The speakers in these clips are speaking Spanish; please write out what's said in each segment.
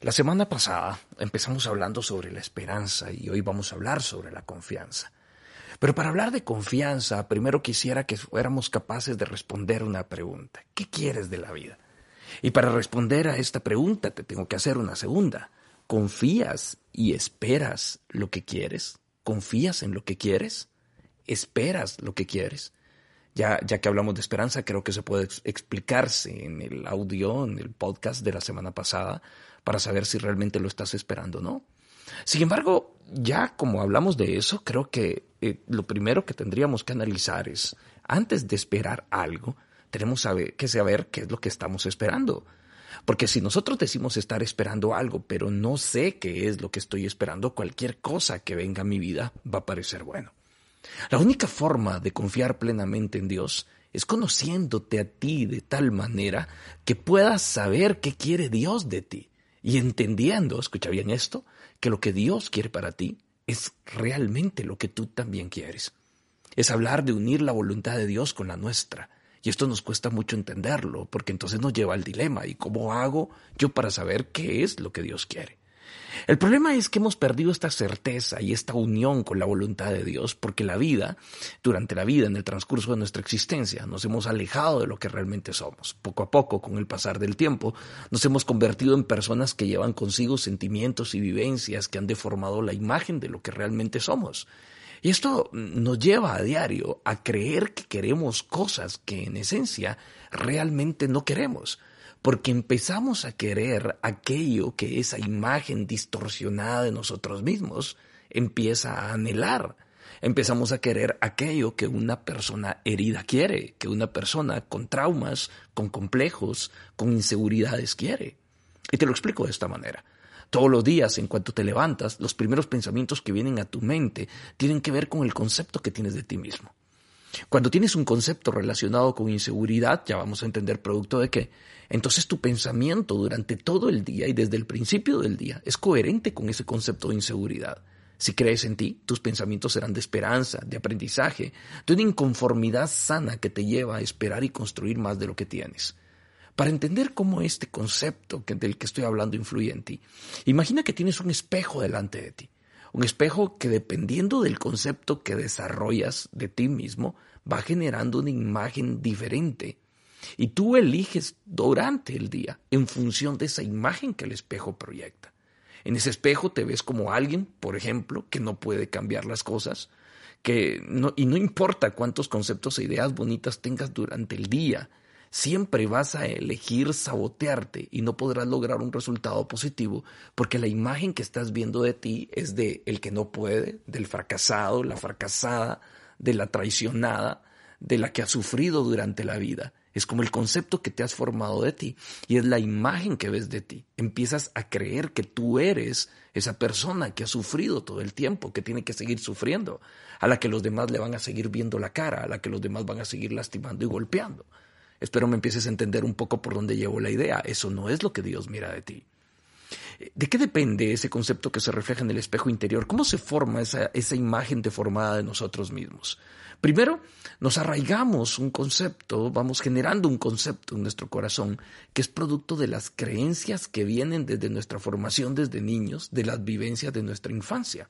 La semana pasada empezamos hablando sobre la esperanza y hoy vamos a hablar sobre la confianza. Pero para hablar de confianza, primero quisiera que fuéramos capaces de responder una pregunta. ¿Qué quieres de la vida? Y para responder a esta pregunta te tengo que hacer una segunda. ¿Confías y esperas lo que quieres? ¿Confías en lo que quieres? ¿Esperas lo que quieres? Ya, que hablamos de esperanza, creo que se puede explicarse en el audio, en el podcast de la semana pasada, para saber si realmente lo estás esperando o no. Sin embargo, ya como hablamos de eso, creo que eh, lo primero que tendríamos que analizar es, antes de esperar algo, tenemos que saber qué es lo que estamos esperando. Porque si nosotros decimos estar esperando algo, pero no sé qué es lo que estoy esperando, cualquier cosa que venga a mi vida va a parecer bueno. La única forma de confiar plenamente en Dios es conociéndote a ti de tal manera que puedas saber qué quiere Dios de ti y entendiendo, escucha bien esto, que lo que Dios quiere para ti es realmente lo que tú también quieres. Es hablar de unir la voluntad de Dios con la nuestra. Y esto nos cuesta mucho entenderlo, porque entonces nos lleva al dilema. ¿Y cómo hago yo para saber qué es lo que Dios quiere? El problema es que hemos perdido esta certeza y esta unión con la voluntad de Dios porque la vida, durante la vida, en el transcurso de nuestra existencia, nos hemos alejado de lo que realmente somos. Poco a poco, con el pasar del tiempo, nos hemos convertido en personas que llevan consigo sentimientos y vivencias que han deformado la imagen de lo que realmente somos. Y esto nos lleva a diario a creer que queremos cosas que en esencia realmente no queremos porque empezamos a querer aquello que esa imagen distorsionada de nosotros mismos empieza a anhelar. Empezamos a querer aquello que una persona herida quiere, que una persona con traumas, con complejos, con inseguridades quiere. Y te lo explico de esta manera. Todos los días, en cuanto te levantas, los primeros pensamientos que vienen a tu mente tienen que ver con el concepto que tienes de ti mismo. Cuando tienes un concepto relacionado con inseguridad, ya vamos a entender producto de qué, entonces tu pensamiento durante todo el día y desde el principio del día es coherente con ese concepto de inseguridad. Si crees en ti, tus pensamientos serán de esperanza, de aprendizaje, de una inconformidad sana que te lleva a esperar y construir más de lo que tienes. Para entender cómo este concepto del que estoy hablando influye en ti, imagina que tienes un espejo delante de ti. Un espejo que dependiendo del concepto que desarrollas de ti mismo, va generando una imagen diferente. Y tú eliges durante el día en función de esa imagen que el espejo proyecta. En ese espejo te ves como alguien, por ejemplo, que no puede cambiar las cosas, que y no importa cuántos conceptos e ideas bonitas tengas durante el día, siempre vas a elegir sabotearte y no podrás lograr un resultado positivo porque la imagen que estás viendo de ti es de el que no puede, del fracasado, la fracasada, de la traicionada, de la que ha sufrido durante la vida. Es como el concepto que te has formado de ti y es la imagen que ves de ti. Empiezas a creer que tú eres esa persona que ha sufrido todo el tiempo, que tiene que seguir sufriendo, a la que los demás le van a seguir viendo la cara, a la que los demás van a seguir lastimando y golpeando. Espero me empieces a entender un poco por dónde llevo la idea. Eso no es lo que Dios mira de ti. ¿De qué depende ese concepto que se refleja en el espejo interior? ¿Cómo se forma esa, esa imagen deformada de nosotros mismos? Primero, nos arraigamos un concepto, vamos generando un concepto en nuestro corazón que es producto de las creencias que vienen desde nuestra formación desde niños, de las vivencias de nuestra infancia.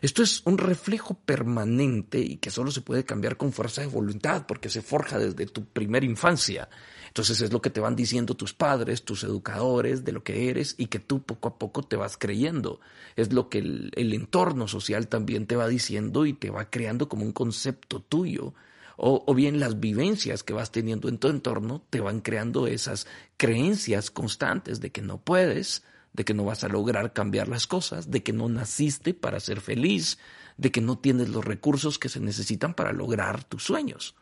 Esto es un reflejo permanente y que solo se puede cambiar con fuerza de voluntad porque se forja desde tu primera infancia. Entonces es lo que te van diciendo tus padres, tus educadores, de lo que eres y que tú poco a poco te vas creyendo. Es lo que el, entorno social también te va diciendo y te va creando como un concepto tuyo. O, o, bien las vivencias que vas teniendo en tu entorno te van creando esas creencias constantes de que no puedes, de que no vas a lograr cambiar las cosas, de que no naciste para ser feliz, de que no tienes los recursos que se necesitan para lograr tus sueños.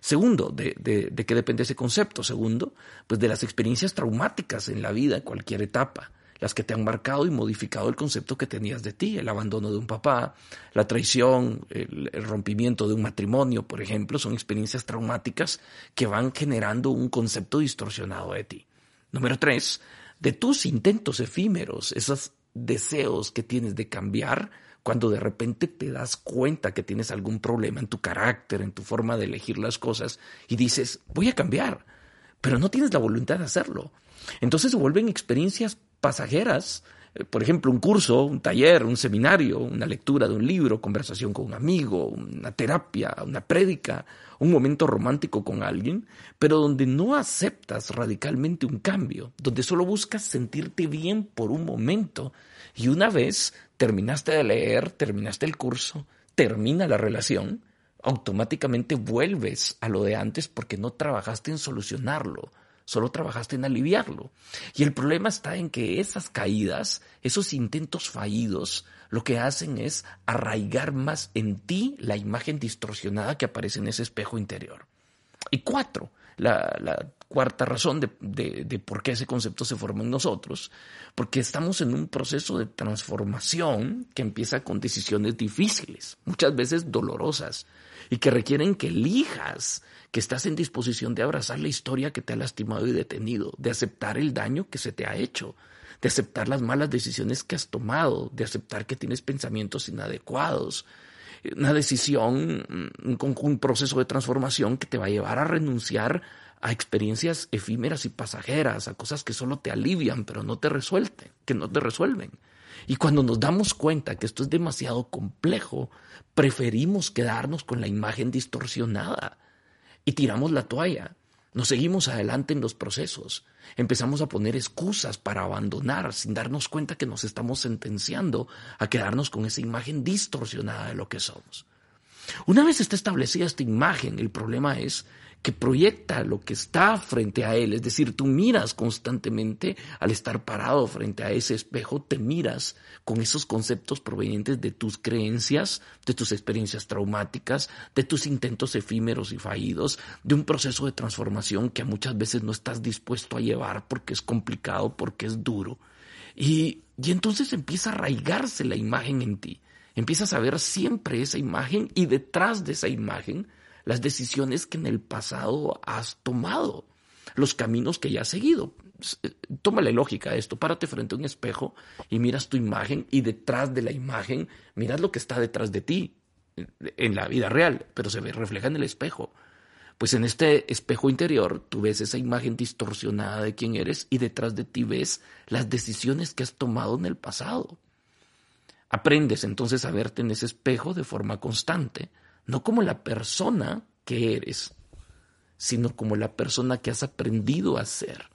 Segundo, de, de, qué depende ese concepto. Segundo, pues de las experiencias traumáticas en la vida, en cualquier etapa, las que te han marcado y modificado el concepto que tenías de ti, el abandono de un papá, la traición, el rompimiento de un matrimonio, por ejemplo, son experiencias traumáticas que van generando un concepto distorsionado de ti. Número tres, de tus intentos efímeros, esos deseos que tienes de cambiar, cuando de repente te das cuenta que tienes algún problema en tu carácter, en tu forma de elegir las cosas, y dices, voy a cambiar, pero no tienes la voluntad de hacerlo. Entonces se vuelven experiencias pasajeras, por ejemplo, un curso, un taller, un seminario, una lectura de un libro, conversación con un amigo, una terapia, una prédica, un momento romántico con alguien, pero donde no aceptas radicalmente un cambio, donde solo buscas sentirte bien por un momento. Y una vez terminaste de leer, terminaste el curso, termina la relación, automáticamente vuelves a lo de antes porque no trabajaste en solucionarlo, solo trabajaste en aliviarlo. Y el problema está en que esas caídas, esos intentos fallidos, lo que hacen es arraigar más en ti la imagen distorsionada que aparece en ese espejo interior. Y cuatro, la, cuarta razón de, de, por qué ese concepto se forma en nosotros, porque estamos en un proceso de transformación que empieza con decisiones difíciles, muchas veces dolorosas, y que requieren que elijas que estás en disposición de abrazar la historia que te ha lastimado y detenido, de aceptar el daño que se te ha hecho, de aceptar las malas decisiones que has tomado, de aceptar que tienes pensamientos inadecuados, una decisión, un, un proceso de transformación que te va a llevar a renunciar a experiencias efímeras y pasajeras, a cosas que solo te alivian, pero no te resuelven, que no te resuelven. Y cuando nos damos cuenta que esto es demasiado complejo, preferimos quedarnos con la imagen distorsionada y tiramos la toalla. Nos seguimos adelante en los procesos. Empezamos a poner excusas para abandonar sin darnos cuenta que nos estamos sentenciando a quedarnos con esa imagen distorsionada de lo que somos. Una vez está establecida esta imagen, el problema es que proyecta lo que está frente a él, es decir, tú miras constantemente al estar parado frente a ese espejo, te miras con esos conceptos provenientes de tus creencias, de tus experiencias traumáticas, de tus intentos efímeros y fallidos, de un proceso de transformación que muchas veces no estás dispuesto a llevar porque es complicado, porque es duro. Y, y entonces empieza a arraigarse la imagen en ti. Empiezas a ver siempre esa imagen y detrás de esa imagen las decisiones que en el pasado has tomado, los caminos que ya has seguido. Eh, tómale lógica a esto, párate frente a un espejo y miras tu imagen y detrás de la imagen miras lo que está detrás de ti en la vida real, pero se ve refleja en el espejo. Pues en este espejo interior tú ves esa imagen distorsionada de quién eres y detrás de ti ves las decisiones que has tomado en el pasado. Aprendes entonces a verte en ese espejo de forma constante no como la persona que eres, sino como la persona que has aprendido a ser.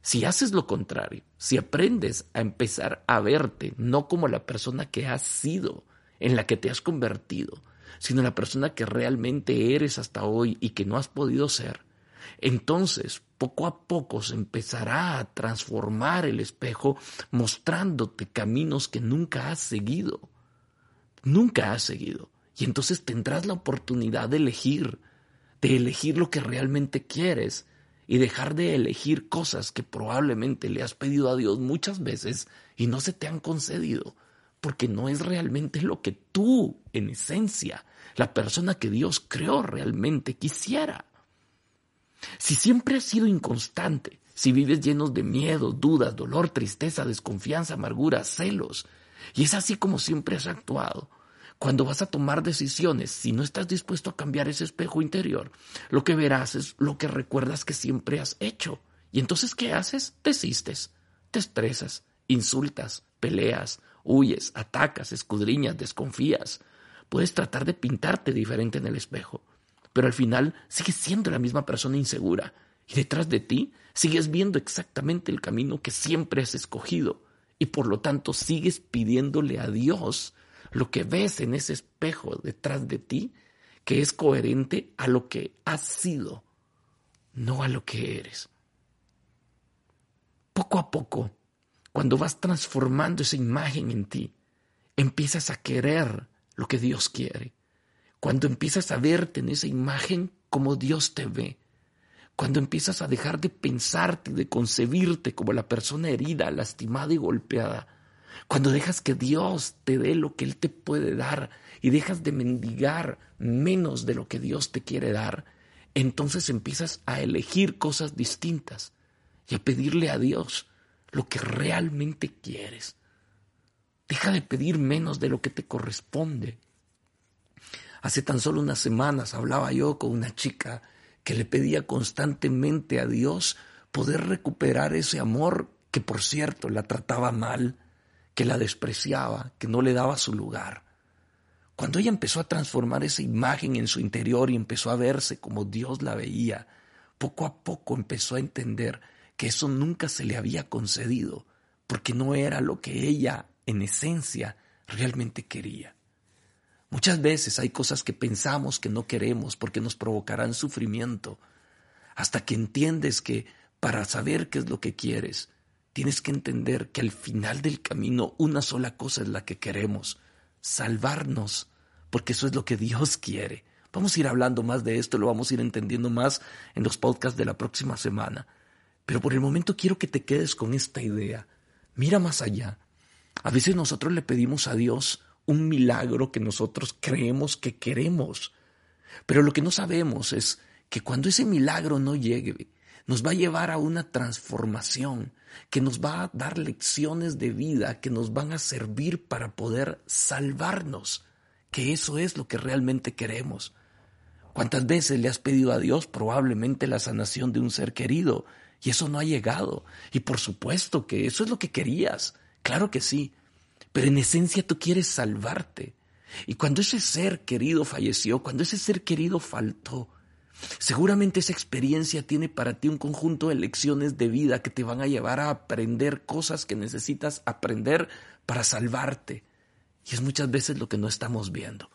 Si haces lo contrario, si aprendes a empezar a verte no como la persona que has sido, en la que te has convertido, sino la persona que realmente eres hasta hoy y que no has podido ser, entonces poco a poco se empezará a transformar el espejo mostrándote caminos que nunca has seguido. Nunca has seguido. Y entonces tendrás la oportunidad de elegir, de elegir lo que realmente quieres y dejar de elegir cosas que probablemente le has pedido a Dios muchas veces y no se te han concedido, porque no es realmente lo que tú, en esencia, la persona que Dios creó realmente quisiera. Si siempre has sido inconstante, si vives llenos de miedo, dudas, dolor, tristeza, desconfianza, amargura, celos, y es así como siempre has actuado, cuando vas a tomar decisiones, si no estás dispuesto a cambiar ese espejo interior, lo que verás es lo que recuerdas que siempre has hecho. Y entonces, ¿qué haces? Desistes, te estresas, insultas, peleas, huyes, atacas, escudriñas, desconfías. Puedes tratar de pintarte diferente en el espejo, pero al final sigues siendo la misma persona insegura y detrás de ti sigues viendo exactamente el camino que siempre has escogido y por lo tanto sigues pidiéndole a Dios lo que ves en ese espejo detrás de ti, que es coherente a lo que has sido, no a lo que eres. Poco a poco, cuando vas transformando esa imagen en ti, empiezas a querer lo que Dios quiere. Cuando empiezas a verte en esa imagen como Dios te ve. Cuando empiezas a dejar de pensarte, de concebirte como la persona herida, lastimada y golpeada, cuando dejas que Dios te dé lo que Él te puede dar y dejas de mendigar menos de lo que Dios te quiere dar, entonces empiezas a elegir cosas distintas y a pedirle a Dios lo que realmente quieres. Deja de pedir menos de lo que te corresponde. Hace tan solo unas semanas hablaba yo con una chica que le pedía constantemente a Dios poder recuperar ese amor que por cierto la trataba mal, que la despreciaba, que no le daba su lugar. Cuando ella empezó a transformar esa imagen en su interior y empezó a verse como Dios la veía, poco a poco empezó a entender que eso nunca se le había concedido, porque no era lo que ella, en esencia, realmente quería. Muchas veces hay cosas que pensamos que no queremos porque nos provocarán sufrimiento, hasta que entiendes que para saber qué es lo que quieres, tienes que entender que al final del camino una sola cosa es la que queremos, salvarnos, porque eso es lo que Dios quiere. Vamos a ir hablando más de esto, lo vamos a ir entendiendo más en los podcasts de la próxima semana. Pero por el momento quiero que te quedes con esta idea. Mira más allá. A veces nosotros le pedimos a Dios un milagro que nosotros creemos que queremos. Pero lo que no sabemos es que cuando ese milagro no llegue, nos va a llevar a una transformación, que nos va a dar lecciones de vida que nos van a servir para poder salvarnos, que eso es lo que realmente queremos. ¿Cuántas veces le has pedido a Dios probablemente la sanación de un ser querido y eso no ha llegado? Y por supuesto que eso es lo que querías, claro que sí, pero en esencia tú quieres salvarte. Y cuando ese ser querido falleció, cuando ese ser querido faltó, Seguramente esa experiencia tiene para ti un conjunto de lecciones de vida que te van a llevar a aprender cosas que necesitas aprender para salvarte. Y es muchas veces lo que no estamos viendo.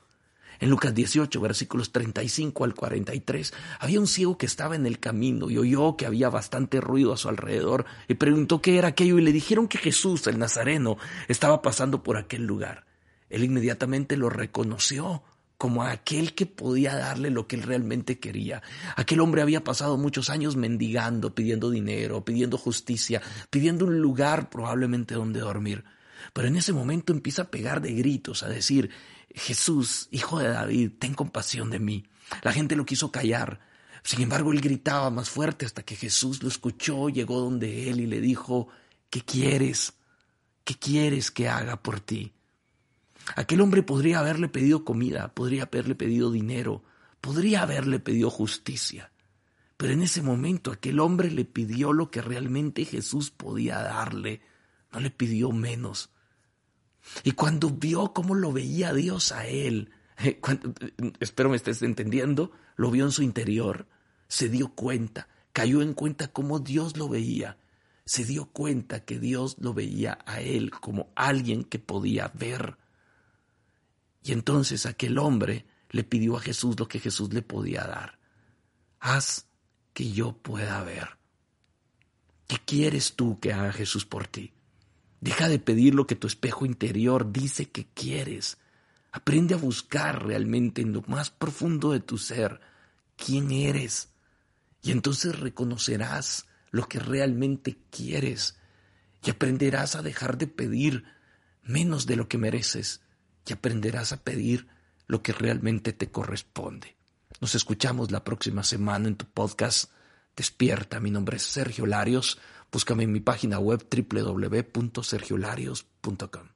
En Lucas 18, versículos 35 al 43, había un ciego que estaba en el camino y oyó que había bastante ruido a su alrededor y preguntó qué era aquello y le dijeron que Jesús, el Nazareno, estaba pasando por aquel lugar. Él inmediatamente lo reconoció como aquel que podía darle lo que él realmente quería. Aquel hombre había pasado muchos años mendigando, pidiendo dinero, pidiendo justicia, pidiendo un lugar probablemente donde dormir. Pero en ese momento empieza a pegar de gritos, a decir, Jesús, hijo de David, ten compasión de mí. La gente lo quiso callar. Sin embargo, él gritaba más fuerte hasta que Jesús lo escuchó, llegó donde él y le dijo, ¿qué quieres? ¿Qué quieres que haga por ti? Aquel hombre podría haberle pedido comida, podría haberle pedido dinero, podría haberle pedido justicia. Pero en ese momento aquel hombre le pidió lo que realmente Jesús podía darle, no le pidió menos. Y cuando vio cómo lo veía Dios a él, espero me estés entendiendo, lo vio en su interior, se dio cuenta, cayó en cuenta cómo Dios lo veía, se dio cuenta que Dios lo veía a él como alguien que podía ver. Y entonces aquel hombre le pidió a Jesús lo que Jesús le podía dar. Haz que yo pueda ver. ¿Qué quieres tú que haga Jesús por ti? Deja de pedir lo que tu espejo interior dice que quieres. Aprende a buscar realmente en lo más profundo de tu ser quién eres. Y entonces reconocerás lo que realmente quieres y aprenderás a dejar de pedir menos de lo que mereces y aprenderás a pedir lo que realmente te corresponde. Nos escuchamos la próxima semana en tu podcast Despierta. Mi nombre es Sergio Larios. Búscame en mi página web www.sergiolarios.com.